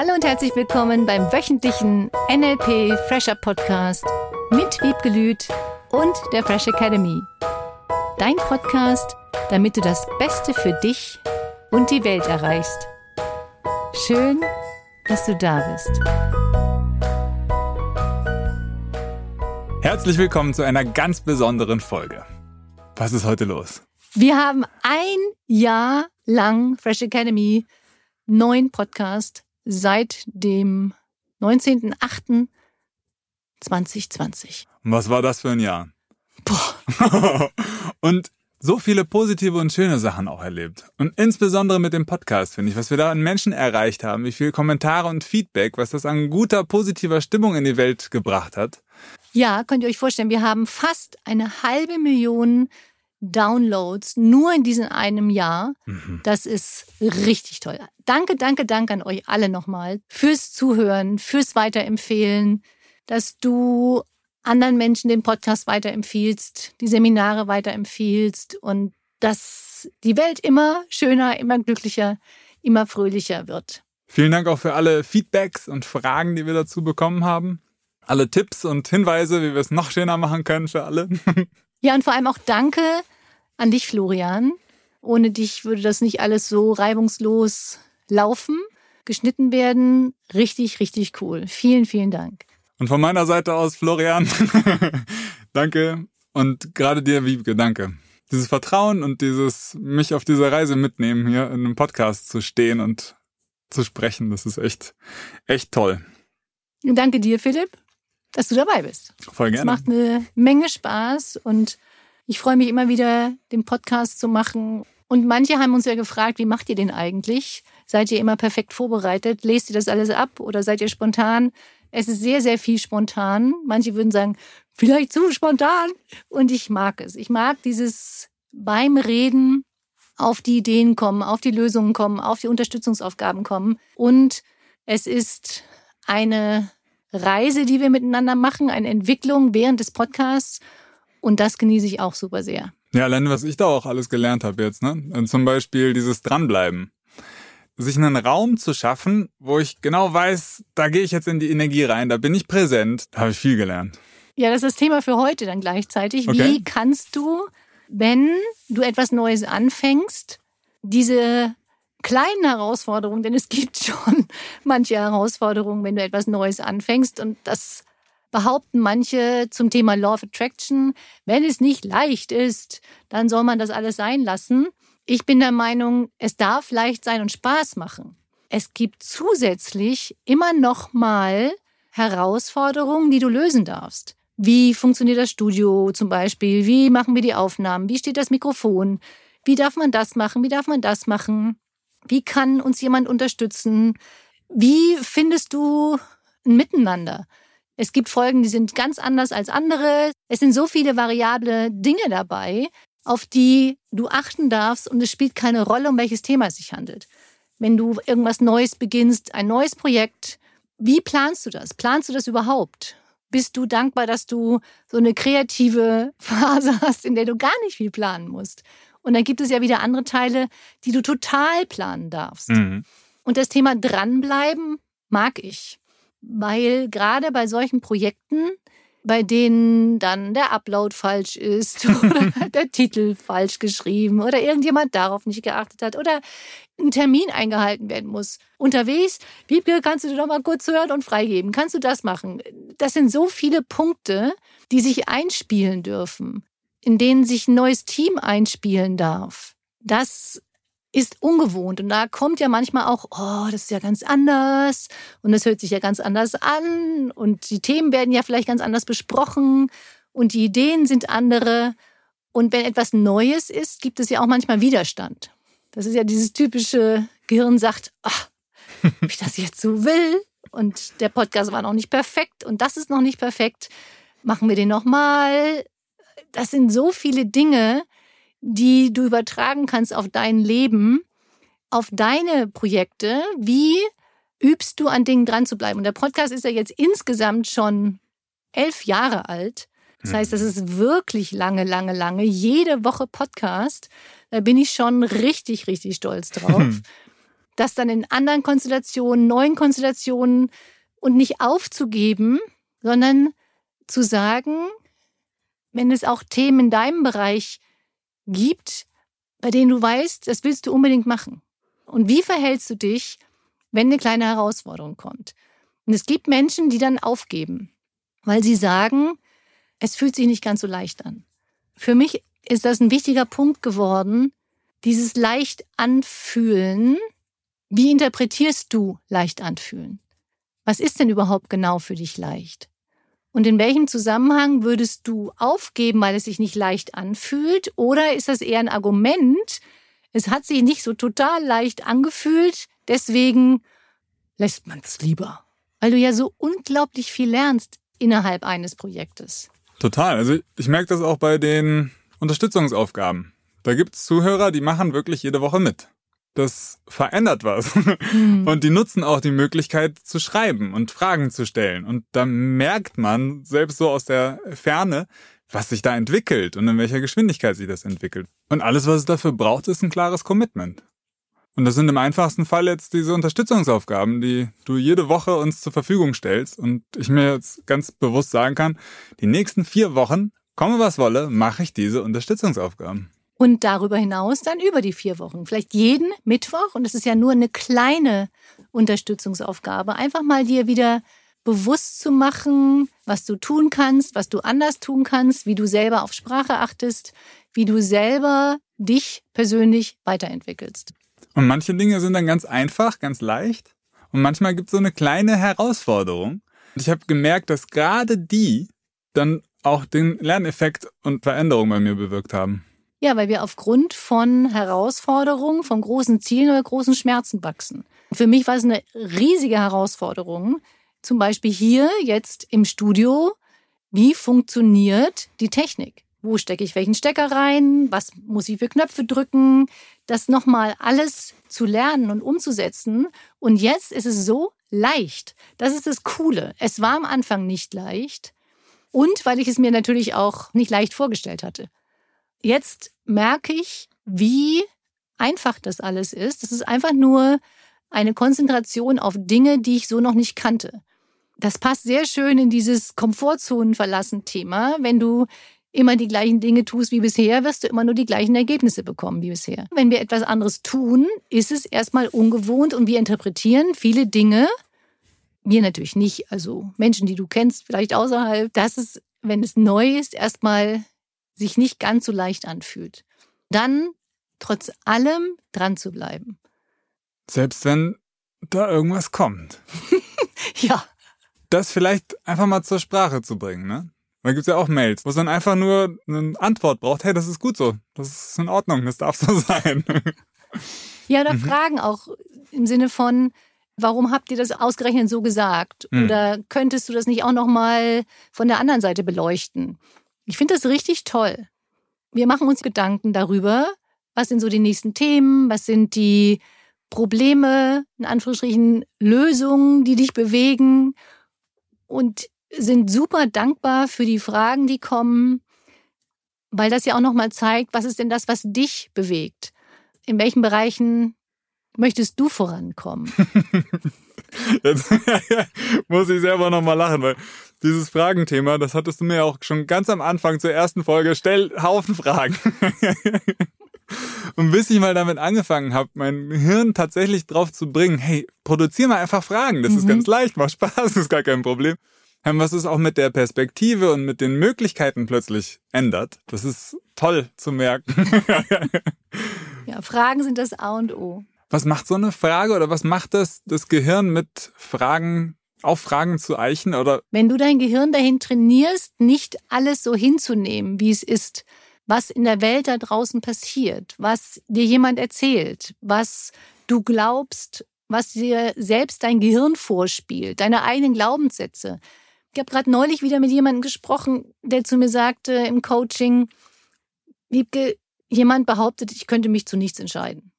Hallo und herzlich willkommen beim wöchentlichen NLP Fresher Podcast mit Wiebke Lüth und der Fresh Academy. Dein Podcast, damit du das Beste für dich und die Welt erreichst. Schön, dass du da bist. Herzlich willkommen zu einer ganz besonderen Folge. Was ist heute los? Wir haben ein Jahr lang Fresh Academy neuen Podcast seit dem 19.08.2020. Und was war das für ein Jahr? Boah. und so viele positive und schöne Sachen auch erlebt. Und insbesondere mit dem Podcast, finde ich, was wir da an Menschen erreicht haben, wie viele Kommentare und Feedback, was das an guter, positiver Stimmung in die Welt gebracht hat. Ja, könnt ihr euch vorstellen, wir haben fast eine halbe Million Downloads nur in diesem einem Jahr. Mhm. Das ist richtig toll. Danke, danke, danke an euch alle nochmal fürs Zuhören, fürs Weiterempfehlen, dass du anderen Menschen den Podcast weiterempfiehlst, die Seminare weiterempfiehlst und dass die Welt immer schöner, immer glücklicher, immer fröhlicher wird. Vielen Dank auch für alle Feedbacks und Fragen, die wir dazu bekommen haben. Alle Tipps und Hinweise, wie wir es noch schöner machen können für alle. Ja, und vor allem auch danke an dich, Florian. Ohne dich würde das nicht alles so reibungslos laufen, geschnitten werden. Richtig, richtig cool. Vielen, vielen Dank. Und von meiner Seite aus, Florian, danke. Und gerade dir, Wiebke, danke. Dieses Vertrauen und dieses mich auf dieser Reise mitnehmen, hier in einem Podcast zu stehen und zu sprechen, das ist echt, echt toll. danke dir, Philipp dass du dabei bist. Voll gerne. Es macht eine Menge Spaß und ich freue mich immer wieder, den Podcast zu machen. Und manche haben uns ja gefragt, wie macht ihr den eigentlich? Seid ihr immer perfekt vorbereitet? Lest ihr das alles ab oder seid ihr spontan? Es ist sehr, sehr viel spontan. Manche würden sagen, vielleicht zu spontan. Und ich mag es. Ich mag dieses beim Reden auf die Ideen kommen, auf die Lösungen kommen, auf die Unterstützungsaufgaben kommen. Und es ist eine Reise, die wir miteinander machen, eine Entwicklung während des Podcasts. Und das genieße ich auch super sehr. Ja, allein was ich da auch alles gelernt habe jetzt, ne? Und zum Beispiel dieses Dranbleiben. Sich einen Raum zu schaffen, wo ich genau weiß, da gehe ich jetzt in die Energie rein, da bin ich präsent, da habe ich viel gelernt. Ja, das ist das Thema für heute dann gleichzeitig. Okay. Wie kannst du, wenn du etwas Neues anfängst, diese kleinen Herausforderungen, denn es gibt schon manche Herausforderungen, wenn du etwas Neues anfängst und das behaupten manche zum Thema Law of Attraction, wenn es nicht leicht ist, dann soll man das alles sein lassen. Ich bin der Meinung, es darf leicht sein und Spaß machen. Es gibt zusätzlich immer noch mal Herausforderungen, die du lösen darfst. Wie funktioniert das Studio zum Beispiel? Wie machen wir die Aufnahmen? Wie steht das Mikrofon? Wie darf man das machen? Wie darf man das machen? Wie kann uns jemand unterstützen? Wie findest du ein Miteinander? Es gibt Folgen, die sind ganz anders als andere. Es sind so viele variable Dinge dabei, auf die du achten darfst und es spielt keine Rolle, um welches Thema es sich handelt. Wenn du irgendwas Neues beginnst, ein neues Projekt, wie planst du das? Planst du das überhaupt? Bist du dankbar, dass du so eine kreative Phase hast, in der du gar nicht viel planen musst? Und dann gibt es ja wieder andere Teile, die du total planen darfst. Mhm. Und das Thema dranbleiben mag ich, weil gerade bei solchen Projekten, bei denen dann der Upload falsch ist oder der Titel falsch geschrieben oder irgendjemand darauf nicht geachtet hat oder ein Termin eingehalten werden muss. Unterwegs, Wiebke, kannst du dir doch mal kurz hören und freigeben? Kannst du das machen? Das sind so viele Punkte, die sich einspielen dürfen in denen sich ein neues Team einspielen darf, das ist ungewohnt. Und da kommt ja manchmal auch, oh, das ist ja ganz anders und das hört sich ja ganz anders an und die Themen werden ja vielleicht ganz anders besprochen und die Ideen sind andere. Und wenn etwas Neues ist, gibt es ja auch manchmal Widerstand. Das ist ja dieses typische Gehirn sagt, ach, ob ich das jetzt so will und der Podcast war noch nicht perfekt und das ist noch nicht perfekt. Machen wir den nochmal das sind so viele Dinge, die du übertragen kannst auf dein Leben, auf deine Projekte. Wie übst du an Dingen dran zu bleiben? Und der Podcast ist ja jetzt insgesamt schon elf Jahre alt. Das heißt, das ist wirklich lange, lange, lange. Jede Woche Podcast. Da bin ich schon richtig, richtig stolz drauf. das dann in anderen Konstellationen, neuen Konstellationen und nicht aufzugeben, sondern zu sagen, wenn es auch Themen in deinem Bereich gibt, bei denen du weißt, das willst du unbedingt machen. Und wie verhältst du dich, wenn eine kleine Herausforderung kommt? Und es gibt Menschen, die dann aufgeben, weil sie sagen, es fühlt sich nicht ganz so leicht an. Für mich ist das ein wichtiger Punkt geworden, dieses leicht anfühlen. Wie interpretierst du leicht anfühlen? Was ist denn überhaupt genau für dich leicht? Und in welchem Zusammenhang würdest du aufgeben, weil es sich nicht leicht anfühlt? Oder ist das eher ein Argument, es hat sich nicht so total leicht angefühlt, deswegen lässt man es lieber? Weil du ja so unglaublich viel lernst innerhalb eines Projektes. Total. Also ich merke das auch bei den Unterstützungsaufgaben. Da gibt es Zuhörer, die machen wirklich jede Woche mit. Das verändert was. Mhm. Und die nutzen auch die Möglichkeit zu schreiben und Fragen zu stellen. Und da merkt man, selbst so aus der Ferne, was sich da entwickelt und in welcher Geschwindigkeit sich das entwickelt. Und alles, was es dafür braucht, ist ein klares Commitment. Und das sind im einfachsten Fall jetzt diese Unterstützungsaufgaben, die du jede Woche uns zur Verfügung stellst. Und ich mir jetzt ganz bewusst sagen kann, die nächsten vier Wochen, komme was wolle, mache ich diese Unterstützungsaufgaben. Und darüber hinaus dann über die vier Wochen. Vielleicht jeden Mittwoch. Und es ist ja nur eine kleine Unterstützungsaufgabe. Einfach mal dir wieder bewusst zu machen, was du tun kannst, was du anders tun kannst, wie du selber auf Sprache achtest, wie du selber dich persönlich weiterentwickelst. Und manche Dinge sind dann ganz einfach, ganz leicht. Und manchmal gibt es so eine kleine Herausforderung. Und ich habe gemerkt, dass gerade die dann auch den Lerneffekt und Veränderung bei mir bewirkt haben. Ja, weil wir aufgrund von Herausforderungen, von großen Zielen oder großen Schmerzen wachsen. Für mich war es eine riesige Herausforderung, zum Beispiel hier jetzt im Studio, wie funktioniert die Technik? Wo stecke ich welchen Stecker rein? Was muss ich für Knöpfe drücken? Das nochmal alles zu lernen und umzusetzen. Und jetzt ist es so leicht. Das ist das Coole. Es war am Anfang nicht leicht. Und weil ich es mir natürlich auch nicht leicht vorgestellt hatte. Jetzt merke ich, wie einfach das alles ist. Das ist einfach nur eine Konzentration auf Dinge, die ich so noch nicht kannte. Das passt sehr schön in dieses Komfortzonen verlassen Thema. Wenn du immer die gleichen Dinge tust wie bisher, wirst du immer nur die gleichen Ergebnisse bekommen wie bisher. Wenn wir etwas anderes tun, ist es erstmal ungewohnt und wir interpretieren viele Dinge, wir natürlich nicht, also Menschen, die du kennst, vielleicht außerhalb, dass es, wenn es neu ist, erstmal sich nicht ganz so leicht anfühlt. Dann trotz allem dran zu bleiben. Selbst wenn da irgendwas kommt. ja. Das vielleicht einfach mal zur Sprache zu bringen, ne? Da gibt's ja auch Mails, wo es dann einfach nur eine Antwort braucht. Hey, das ist gut so. Das ist in Ordnung. Das darf so sein. ja, oder mhm. Fragen auch im Sinne von, warum habt ihr das ausgerechnet so gesagt? Mhm. Oder könntest du das nicht auch nochmal von der anderen Seite beleuchten? Ich finde das richtig toll. Wir machen uns Gedanken darüber, was sind so die nächsten Themen, was sind die Probleme, in Anführungsstrichen Lösungen, die dich bewegen und sind super dankbar für die Fragen, die kommen, weil das ja auch nochmal zeigt, was ist denn das, was dich bewegt? In welchen Bereichen möchtest du vorankommen? Jetzt muss ich selber nochmal lachen, weil dieses Fragenthema, das hattest du mir auch schon ganz am Anfang zur ersten Folge, stell Haufen Fragen. Und bis ich mal damit angefangen habe, mein Hirn tatsächlich drauf zu bringen, hey, produzier mal einfach Fragen, das mhm. ist ganz leicht, macht Spaß, ist gar kein Problem. Was es auch mit der Perspektive und mit den Möglichkeiten plötzlich ändert, das ist toll zu merken. ja, Fragen sind das A und O. Was macht so eine Frage oder was macht das, das Gehirn mit Fragen auf Fragen zu eichen oder? Wenn du dein Gehirn dahin trainierst, nicht alles so hinzunehmen, wie es ist, was in der Welt da draußen passiert, was dir jemand erzählt, was du glaubst, was dir selbst dein Gehirn vorspielt, deine eigenen Glaubenssätze. Ich habe gerade neulich wieder mit jemandem gesprochen, der zu mir sagte im Coaching, Wiebke, jemand behauptet, ich könnte mich zu nichts entscheiden.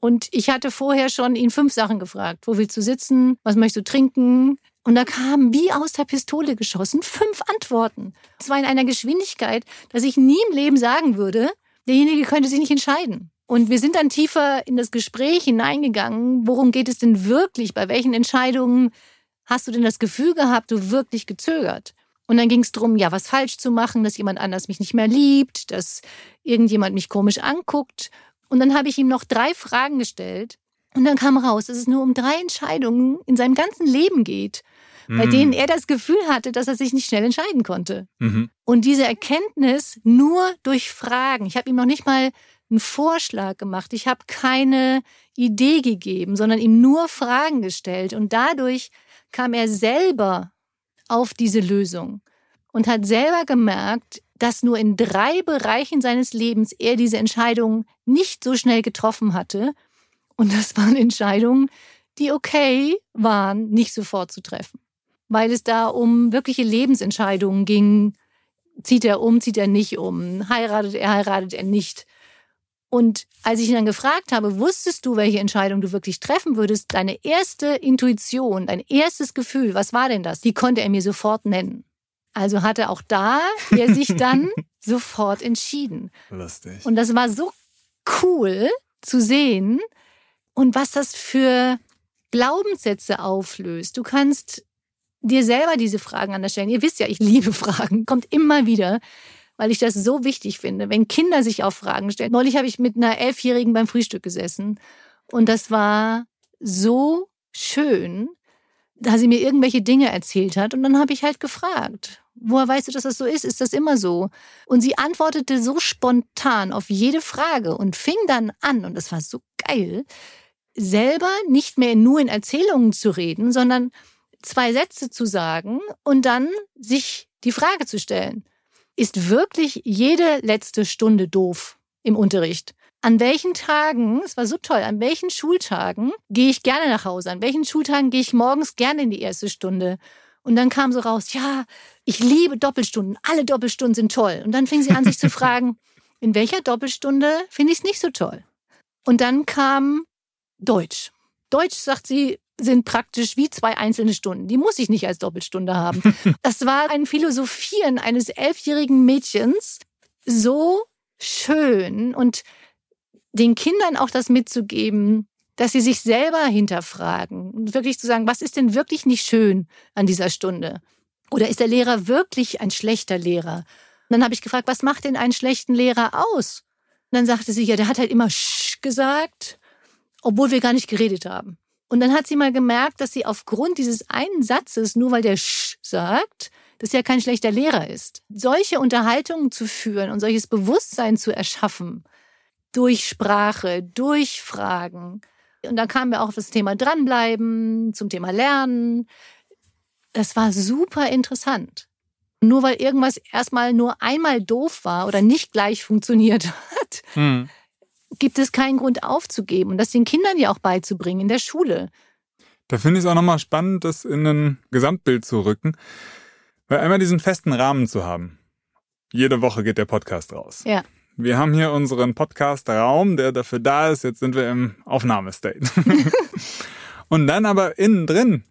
Und ich hatte vorher schon ihn fünf Sachen gefragt. Wo willst du sitzen? Was möchtest du trinken? Und da kamen wie aus der Pistole geschossen fünf Antworten. Es war in einer Geschwindigkeit, dass ich nie im Leben sagen würde, derjenige könnte sich nicht entscheiden. Und wir sind dann tiefer in das Gespräch hineingegangen. Worum geht es denn wirklich? Bei welchen Entscheidungen hast du denn das Gefühl gehabt, du wirklich gezögert? Und dann ging es darum, ja, was falsch zu machen, dass jemand anders mich nicht mehr liebt, dass irgendjemand mich komisch anguckt. Und dann habe ich ihm noch drei Fragen gestellt. Und dann kam raus, dass es nur um drei Entscheidungen in seinem ganzen Leben geht, mhm. bei denen er das Gefühl hatte, dass er sich nicht schnell entscheiden konnte. Mhm. Und diese Erkenntnis nur durch Fragen. Ich habe ihm noch nicht mal einen Vorschlag gemacht. Ich habe keine Idee gegeben, sondern ihm nur Fragen gestellt. Und dadurch kam er selber auf diese Lösung und hat selber gemerkt, dass nur in drei Bereichen seines Lebens er diese Entscheidung nicht so schnell getroffen hatte. Und das waren Entscheidungen, die okay waren, nicht sofort zu treffen. Weil es da um wirkliche Lebensentscheidungen ging. Zieht er um, zieht er nicht um? Heiratet er, heiratet er nicht? Und als ich ihn dann gefragt habe, wusstest du, welche Entscheidung du wirklich treffen würdest, deine erste Intuition, dein erstes Gefühl, was war denn das? Die konnte er mir sofort nennen. Also hatte auch da er sich dann sofort entschieden. Lustig. Und das war so cool zu sehen und was das für Glaubenssätze auflöst. Du kannst dir selber diese Fragen anders stellen. Ihr wisst ja, ich liebe Fragen, kommt immer wieder weil ich das so wichtig finde, wenn Kinder sich auch Fragen stellen. Neulich habe ich mit einer Elfjährigen beim Frühstück gesessen und das war so schön, da sie mir irgendwelche Dinge erzählt hat und dann habe ich halt gefragt, woher weißt du, dass das so ist? Ist das immer so? Und sie antwortete so spontan auf jede Frage und fing dann an, und das war so geil, selber nicht mehr nur in Erzählungen zu reden, sondern zwei Sätze zu sagen und dann sich die Frage zu stellen ist wirklich jede letzte Stunde doof im Unterricht. An welchen Tagen, es war so toll, an welchen Schultagen gehe ich gerne nach Hause? An welchen Schultagen gehe ich morgens gerne in die erste Stunde? Und dann kam so raus, ja, ich liebe Doppelstunden, alle Doppelstunden sind toll. Und dann fing sie an, sich zu fragen, in welcher Doppelstunde finde ich es nicht so toll? Und dann kam Deutsch. Deutsch, sagt sie, sind praktisch wie zwei einzelne Stunden. Die muss ich nicht als Doppelstunde haben. Das war ein Philosophieren eines elfjährigen Mädchens so schön und den Kindern auch das mitzugeben, dass sie sich selber hinterfragen und wirklich zu sagen, was ist denn wirklich nicht schön an dieser Stunde? Oder ist der Lehrer wirklich ein schlechter Lehrer? Und dann habe ich gefragt, was macht denn einen schlechten Lehrer aus? Und dann sagte sie, ja, der hat halt immer Sch gesagt, obwohl wir gar nicht geredet haben. Und dann hat sie mal gemerkt, dass sie aufgrund dieses einen Satzes, nur weil der Sch sagt, dass er kein schlechter Lehrer ist. Solche Unterhaltungen zu führen und solches Bewusstsein zu erschaffen, durch Sprache, durch Fragen. Und dann kamen wir auch auf das Thema dranbleiben, zum Thema Lernen. Das war super interessant. Nur weil irgendwas erstmal nur einmal doof war oder nicht gleich funktioniert hat, hm gibt es keinen Grund aufzugeben und das den Kindern ja auch beizubringen in der Schule. Da finde ich es auch nochmal spannend, das in ein Gesamtbild zu rücken, weil einmal diesen festen Rahmen zu haben. Jede Woche geht der Podcast raus. Ja. Wir haben hier unseren Podcast-Raum, der dafür da ist. Jetzt sind wir im Aufnahmestate. und dann aber innen drin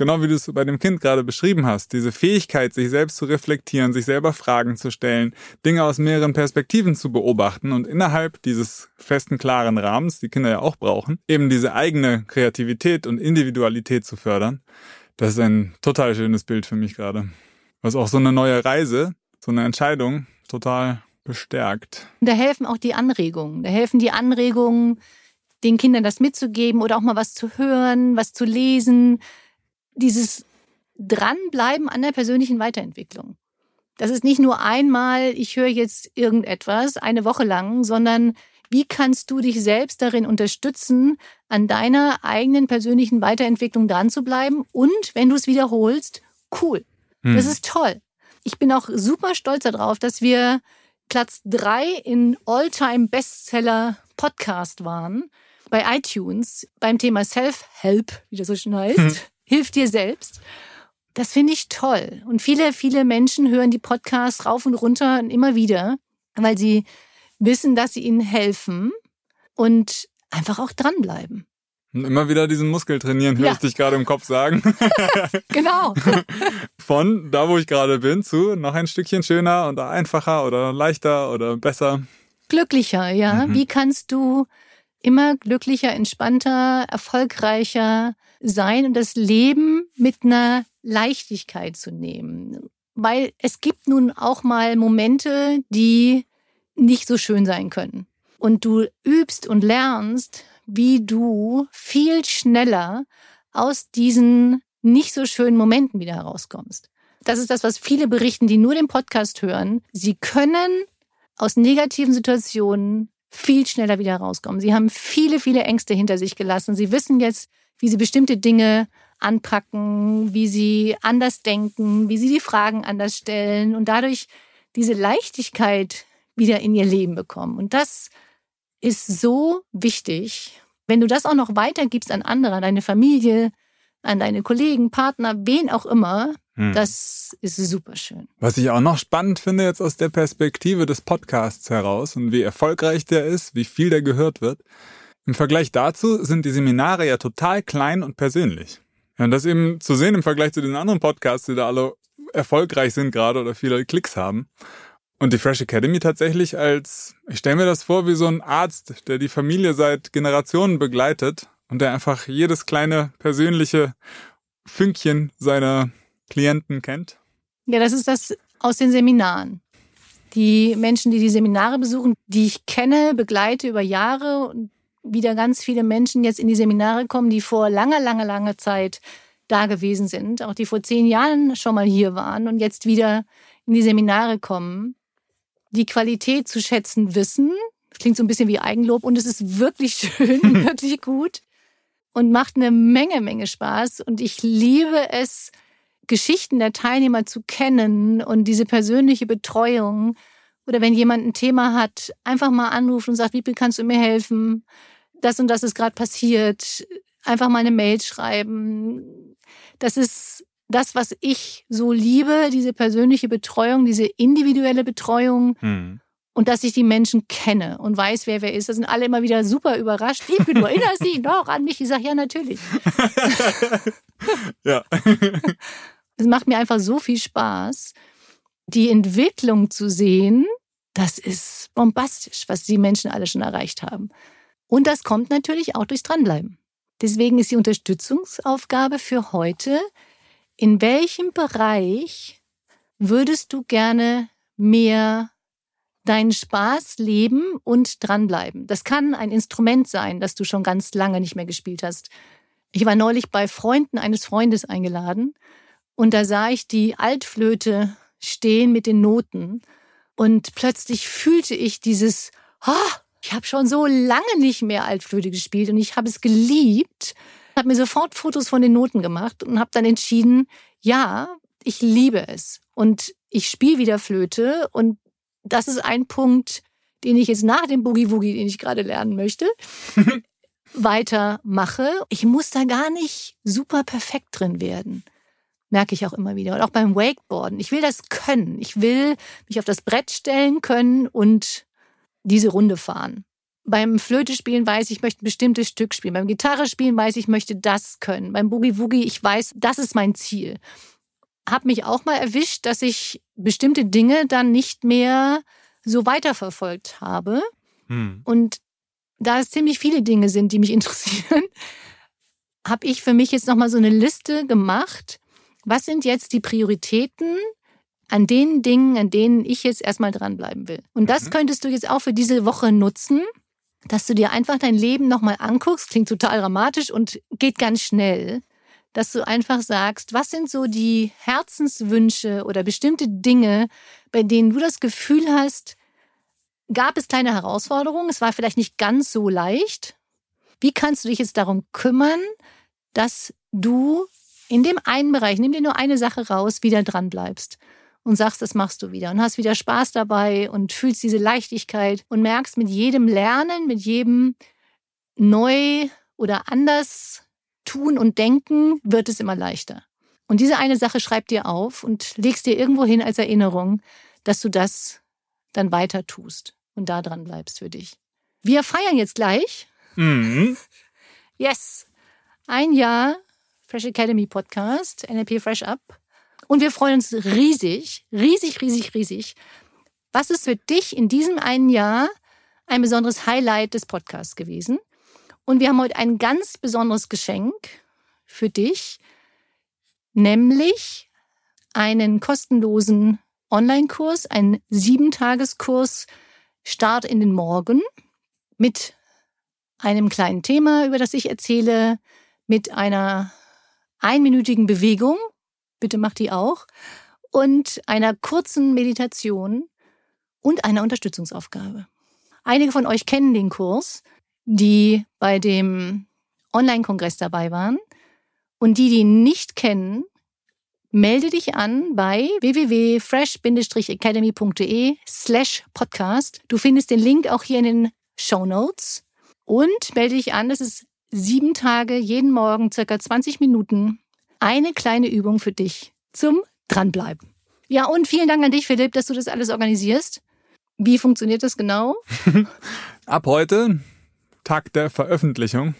genau wie du es bei dem Kind gerade beschrieben hast, diese Fähigkeit, sich selbst zu reflektieren, sich selber Fragen zu stellen, Dinge aus mehreren Perspektiven zu beobachten und innerhalb dieses festen, klaren Rahmens, die Kinder ja auch brauchen, eben diese eigene Kreativität und Individualität zu fördern, das ist ein total schönes Bild für mich gerade. Was auch so eine neue Reise, so eine Entscheidung total bestärkt. Da helfen auch die Anregungen. Da helfen die Anregungen, den Kindern das mitzugeben oder auch mal was zu hören, was zu lesen, dieses Dranbleiben an der persönlichen Weiterentwicklung. Das ist nicht nur einmal, ich höre jetzt irgendetwas eine Woche lang, sondern wie kannst du dich selbst darin unterstützen, an deiner eigenen persönlichen Weiterentwicklung dran zu bleiben und wenn du es wiederholst, cool. Hm. Das ist toll. Ich bin auch super stolz darauf, dass wir Platz drei in All-Time Bestseller Podcast waren bei iTunes beim Thema Self-Help, wie das so schön heißt. Hm hilf dir selbst. Das finde ich toll. Und viele, viele Menschen hören die Podcasts rauf und runter und immer wieder, weil sie wissen, dass sie ihnen helfen und einfach auch dranbleiben. Und immer wieder diesen Muskel trainieren, höre ja. ich dich gerade im Kopf sagen. genau. Von da, wo ich gerade bin, zu noch ein Stückchen schöner und einfacher oder leichter oder besser. glücklicher, ja? Mhm. Wie kannst du immer glücklicher, entspannter, erfolgreicher sein und das Leben mit einer Leichtigkeit zu nehmen? Weil es gibt nun auch mal Momente, die nicht so schön sein können. Und du übst und lernst, wie du viel schneller aus diesen nicht so schönen Momenten wieder herauskommst. Das ist das, was viele berichten, die nur den Podcast hören. Sie können aus negativen Situationen viel schneller wieder rauskommen. Sie haben viele, viele Ängste hinter sich gelassen. Sie wissen jetzt, wie sie bestimmte Dinge anpacken, wie sie anders denken, wie sie die Fragen anders stellen und dadurch diese Leichtigkeit wieder in ihr Leben bekommen. Und das ist so wichtig. Wenn du das auch noch weitergibst an andere, an deine Familie, an deine Kollegen, Partner, wen auch immer, hm. das ist super schön. Was ich auch noch spannend finde jetzt aus der Perspektive des Podcasts heraus und wie erfolgreich der ist, wie viel der gehört wird. Im Vergleich dazu sind die Seminare ja total klein und persönlich. Ja, und das eben zu sehen im Vergleich zu den anderen Podcasts, die da alle erfolgreich sind gerade oder viele Klicks haben. Und die Fresh Academy tatsächlich als, ich stelle mir das vor, wie so ein Arzt, der die Familie seit Generationen begleitet und der einfach jedes kleine persönliche Fünkchen seiner Klienten kennt. Ja, das ist das aus den Seminaren. Die Menschen, die die Seminare besuchen, die ich kenne, begleite über Jahre und wieder ganz viele Menschen jetzt in die Seminare kommen, die vor langer, langer, langer Zeit da gewesen sind, auch die vor zehn Jahren schon mal hier waren und jetzt wieder in die Seminare kommen die Qualität zu schätzen wissen. Das klingt so ein bisschen wie Eigenlob und es ist wirklich schön, wirklich gut und macht eine Menge, Menge Spaß. Und ich liebe es, Geschichten der Teilnehmer zu kennen und diese persönliche Betreuung. Oder wenn jemand ein Thema hat, einfach mal anrufen und sagt, wie kannst du mir helfen? Das und das ist gerade passiert. Einfach mal eine Mail schreiben. Das ist das, was ich so liebe, diese persönliche Betreuung, diese individuelle Betreuung. Hm. Und dass ich die Menschen kenne und weiß, wer wer ist. Da sind alle immer wieder super überrascht. Liebke, du erinnerst dich noch an mich? Ich sage, ja, natürlich. ja. es macht mir einfach so viel Spaß, die Entwicklung zu sehen. Das ist bombastisch, was die Menschen alle schon erreicht haben. Und das kommt natürlich auch durchs Dranbleiben. Deswegen ist die Unterstützungsaufgabe für heute, in welchem Bereich würdest du gerne mehr deinen Spaß leben und dranbleiben? Das kann ein Instrument sein, das du schon ganz lange nicht mehr gespielt hast. Ich war neulich bei Freunden eines Freundes eingeladen und da sah ich die Altflöte stehen mit den Noten und plötzlich fühlte ich dieses, oh, ich habe schon so lange nicht mehr Altflöte gespielt und ich habe es geliebt habe mir sofort Fotos von den Noten gemacht und habe dann entschieden, ja, ich liebe es und ich spiele wieder Flöte und das ist ein Punkt, den ich jetzt nach dem Boogie Woogie, den ich gerade lernen möchte, weitermache. Ich muss da gar nicht super perfekt drin werden. Merke ich auch immer wieder. Und auch beim Wakeboarden. Ich will das können. Ich will mich auf das Brett stellen können und diese Runde fahren. Beim Flöte spielen weiß ich, ich möchte ein bestimmtes Stück spielen. Beim Gitarre spielen weiß ich, ich möchte das können. Beim Boogie Woogie, ich weiß, das ist mein Ziel. Hab mich auch mal erwischt, dass ich bestimmte Dinge dann nicht mehr so weiterverfolgt habe. Hm. Und da es ziemlich viele Dinge sind, die mich interessieren, habe ich für mich jetzt nochmal so eine Liste gemacht. Was sind jetzt die Prioritäten an den Dingen, an denen ich jetzt erstmal dranbleiben will? Und das mhm. könntest du jetzt auch für diese Woche nutzen dass du dir einfach dein Leben nochmal anguckst, klingt total dramatisch und geht ganz schnell, dass du einfach sagst, was sind so die Herzenswünsche oder bestimmte Dinge, bei denen du das Gefühl hast, gab es kleine Herausforderungen, es war vielleicht nicht ganz so leicht. Wie kannst du dich jetzt darum kümmern, dass du in dem einen Bereich, nimm dir nur eine Sache raus, wieder dran bleibst? Und sagst, das machst du wieder und hast wieder Spaß dabei und fühlst diese Leichtigkeit und merkst mit jedem Lernen, mit jedem neu oder anders tun und denken, wird es immer leichter. Und diese eine Sache schreib dir auf und legst dir irgendwo hin als Erinnerung, dass du das dann weiter tust und da dran bleibst für dich. Wir feiern jetzt gleich. Mhm. Yes. Ein Jahr Fresh Academy Podcast, NLP Fresh Up. Und wir freuen uns riesig, riesig, riesig, riesig. Was ist für dich in diesem einen Jahr ein besonderes Highlight des Podcasts gewesen. Und wir haben heute ein ganz besonderes Geschenk für dich, nämlich einen kostenlosen Online-Kurs, einen Siebentageskurs Start in den Morgen mit einem kleinen Thema, über das ich erzähle, mit einer einminütigen Bewegung, bitte mach die auch, und einer kurzen Meditation und einer Unterstützungsaufgabe. Einige von euch kennen den Kurs, die bei dem Online-Kongress dabei waren. Und die, die ihn nicht kennen, melde dich an bei www.fresh-academy.de slash podcast. Du findest den Link auch hier in den Show Notes. Und melde dich an, das ist sieben Tage, jeden Morgen circa 20 Minuten. Eine kleine Übung für dich zum Dranbleiben. Ja, und vielen Dank an dich, Philipp, dass du das alles organisierst. Wie funktioniert das genau? Ab heute, Tag der Veröffentlichung,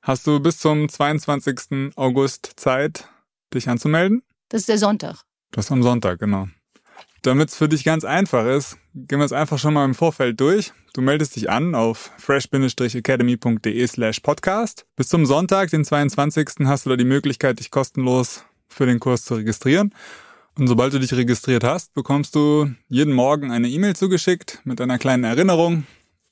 hast du bis zum 22. August Zeit, dich anzumelden. Das ist der Sonntag. Das ist am Sonntag, genau. Damit es für dich ganz einfach ist, gehen wir es einfach schon mal im Vorfeld durch. Du meldest dich an auf fresh-academy.de slash podcast. Bis zum Sonntag, den 22. hast du da die Möglichkeit, dich kostenlos für den Kurs zu registrieren. Und sobald du dich registriert hast, bekommst du jeden Morgen eine E-Mail zugeschickt mit einer kleinen Erinnerung,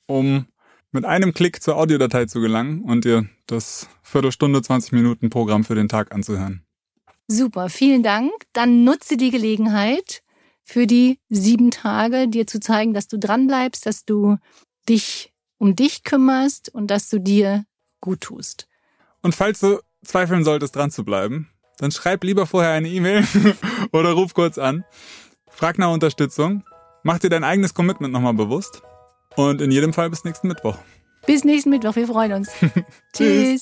um mit einem Klick zur Audiodatei zu gelangen und dir das Viertelstunde, 20 Minuten Programm für den Tag anzuhören. Super, vielen Dank. Dann nutze die Gelegenheit für die sieben Tage, dir zu zeigen, dass du dranbleibst, dass du dich um dich kümmerst und dass du dir gut tust. Und falls du zweifeln solltest, dran zu bleiben, dann schreib lieber vorher eine E-Mail oder ruf kurz an. Frag nach Unterstützung. Mach dir dein eigenes Commitment nochmal bewusst. Und in jedem Fall bis nächsten Mittwoch. Bis nächsten Mittwoch, wir freuen uns. Tschüss.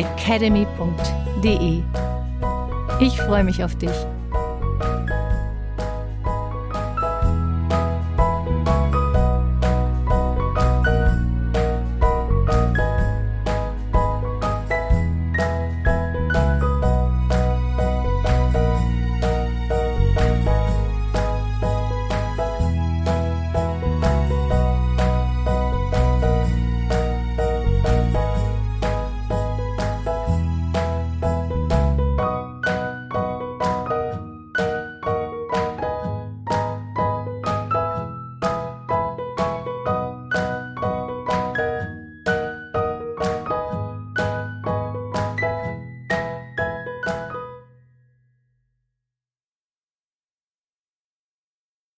www.fresh-academy.de. Ich freue mich auf dich.